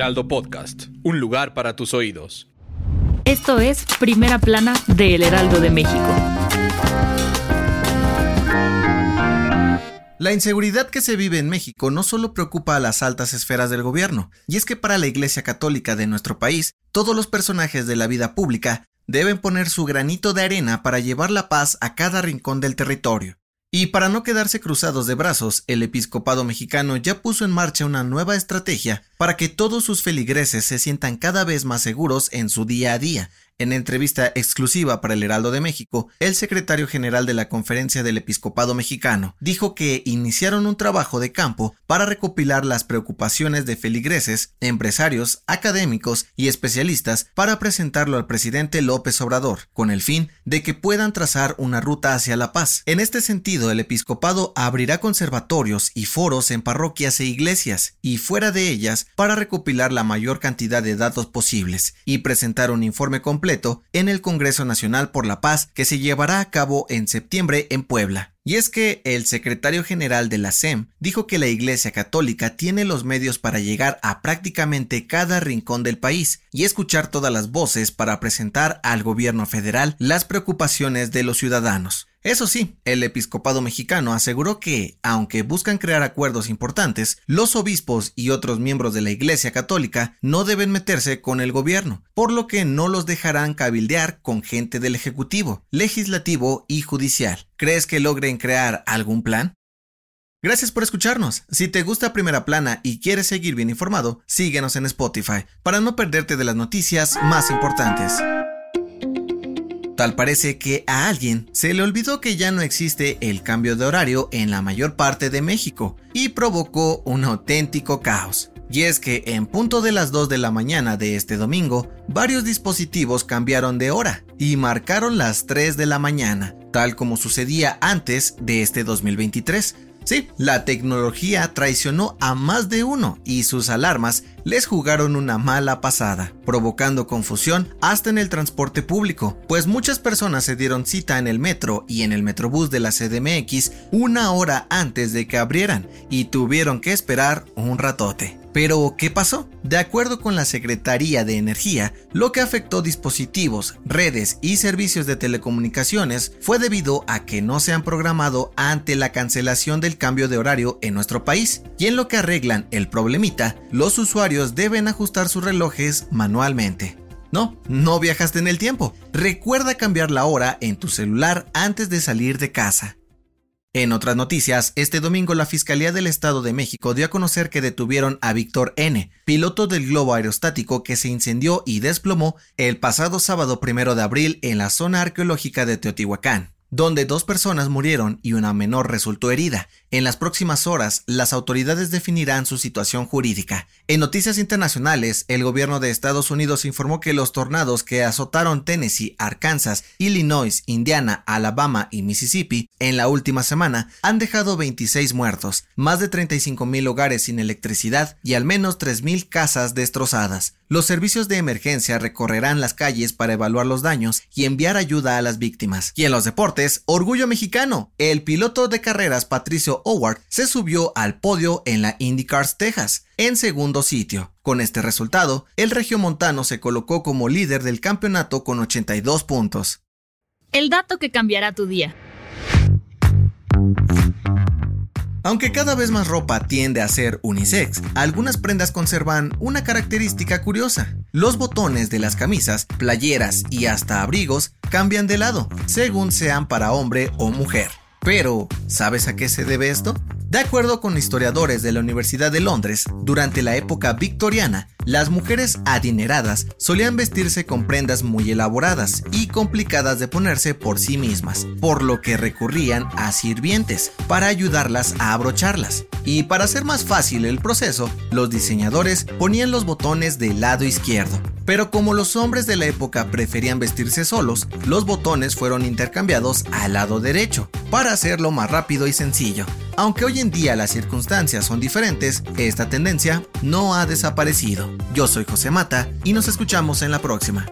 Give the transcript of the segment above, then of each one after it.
Heraldo Podcast, un lugar para tus oídos. Esto es Primera Plana de El Heraldo de México. La inseguridad que se vive en México no solo preocupa a las altas esferas del gobierno, y es que para la Iglesia Católica de nuestro país, todos los personajes de la vida pública deben poner su granito de arena para llevar la paz a cada rincón del territorio. Y para no quedarse cruzados de brazos, el episcopado mexicano ya puso en marcha una nueva estrategia para que todos sus feligreses se sientan cada vez más seguros en su día a día. En entrevista exclusiva para el Heraldo de México, el secretario general de la Conferencia del Episcopado Mexicano dijo que iniciaron un trabajo de campo para recopilar las preocupaciones de feligreses, empresarios, académicos y especialistas para presentarlo al presidente López Obrador, con el fin de que puedan trazar una ruta hacia la paz. En este sentido, el episcopado abrirá conservatorios y foros en parroquias e iglesias y fuera de ellas para recopilar la mayor cantidad de datos posibles y presentar un informe completo en el Congreso Nacional por la Paz que se llevará a cabo en septiembre en Puebla. Y es que el secretario general de la SEM dijo que la Iglesia Católica tiene los medios para llegar a prácticamente cada rincón del país y escuchar todas las voces para presentar al gobierno federal las preocupaciones de los ciudadanos. Eso sí, el episcopado mexicano aseguró que, aunque buscan crear acuerdos importantes, los obispos y otros miembros de la Iglesia Católica no deben meterse con el gobierno, por lo que no los dejarán cabildear con gente del Ejecutivo, Legislativo y Judicial. ¿Crees que logren crear algún plan? Gracias por escucharnos. Si te gusta Primera Plana y quieres seguir bien informado, síguenos en Spotify para no perderte de las noticias más importantes. Tal parece que a alguien se le olvidó que ya no existe el cambio de horario en la mayor parte de México y provocó un auténtico caos. Y es que en punto de las 2 de la mañana de este domingo, varios dispositivos cambiaron de hora y marcaron las 3 de la mañana, tal como sucedía antes de este 2023, Sí, la tecnología traicionó a más de uno y sus alarmas les jugaron una mala pasada, provocando confusión hasta en el transporte público, pues muchas personas se dieron cita en el metro y en el metrobús de la CDMX una hora antes de que abrieran y tuvieron que esperar un ratote. Pero, ¿qué pasó? De acuerdo con la Secretaría de Energía, lo que afectó dispositivos, redes y servicios de telecomunicaciones fue debido a que no se han programado ante la cancelación del cambio de horario en nuestro país. Y en lo que arreglan el problemita, los usuarios deben ajustar sus relojes manualmente. No, no viajaste en el tiempo. Recuerda cambiar la hora en tu celular antes de salir de casa. En otras noticias, este domingo la Fiscalía del Estado de México dio a conocer que detuvieron a Víctor N., piloto del globo aerostático que se incendió y desplomó el pasado sábado primero de abril en la zona arqueológica de Teotihuacán donde dos personas murieron y una menor resultó herida. En las próximas horas, las autoridades definirán su situación jurídica. En noticias internacionales, el gobierno de Estados Unidos informó que los tornados que azotaron Tennessee, Arkansas, Illinois, Indiana, Alabama y Mississippi en la última semana han dejado 26 muertos, más de 35 mil hogares sin electricidad y al menos 3 mil casas destrozadas. Los servicios de emergencia recorrerán las calles para evaluar los daños y enviar ayuda a las víctimas. Y en los deportes, orgullo mexicano. El piloto de carreras Patricio Howard se subió al podio en la IndyCars Texas, en segundo sitio. Con este resultado, el regiomontano se colocó como líder del campeonato con 82 puntos. El dato que cambiará tu día. Aunque cada vez más ropa tiende a ser unisex, algunas prendas conservan una característica curiosa. Los botones de las camisas, playeras y hasta abrigos cambian de lado, según sean para hombre o mujer. Pero, ¿sabes a qué se debe esto? De acuerdo con historiadores de la Universidad de Londres, durante la época victoriana, las mujeres adineradas solían vestirse con prendas muy elaboradas y complicadas de ponerse por sí mismas, por lo que recurrían a sirvientes para ayudarlas a abrocharlas. Y para hacer más fácil el proceso, los diseñadores ponían los botones del lado izquierdo. Pero como los hombres de la época preferían vestirse solos, los botones fueron intercambiados al lado derecho, para hacerlo más rápido y sencillo. Aunque hoy en día las circunstancias son diferentes, esta tendencia no ha desaparecido. Yo soy José Mata y nos escuchamos en la próxima.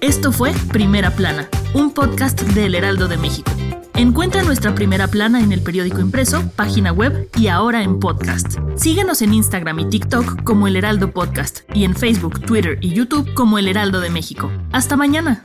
Esto fue Primera Plana, un podcast del Heraldo de México. Encuentra nuestra primera plana en el periódico impreso, página web y ahora en podcast. Síguenos en Instagram y TikTok como El Heraldo Podcast y en Facebook, Twitter y YouTube como El Heraldo de México. Hasta mañana.